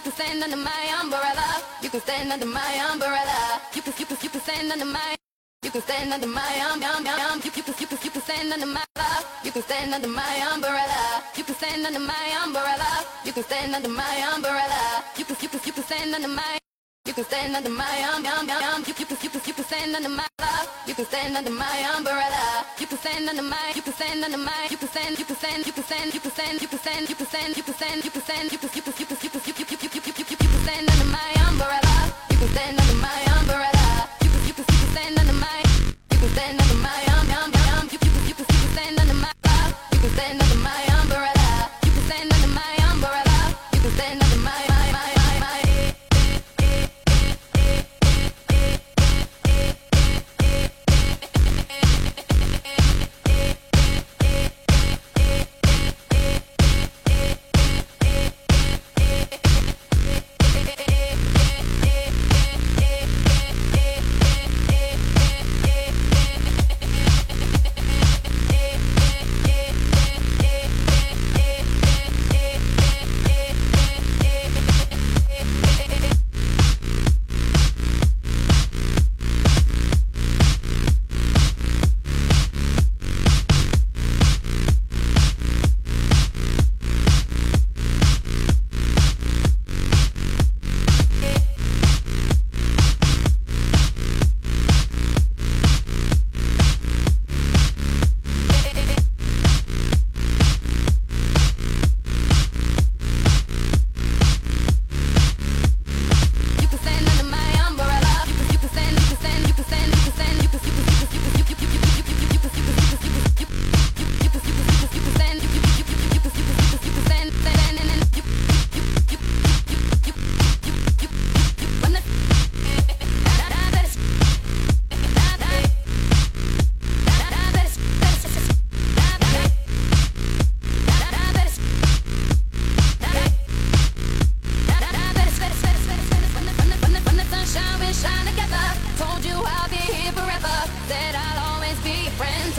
you can stand under my umbrella. You can stand under my umbrella. You can, you can, you can stand under my. You can stand under my um um um. You, you can, you can, you can stand under my. You can stand under my umbrella. You can stand under my umbrella. You can stand under my umbrella. You can, you can, you can stand under my. You can stand under my um um um. You, you can, you can, you can stand under my. You can stand under my umbrella. You can stand under my. You can stand under my. You can stand. You can stand. You can stand. You can stand. You can stand. You can stand. You can stand. You can stand. You can, you can, you can, you can, you can, you can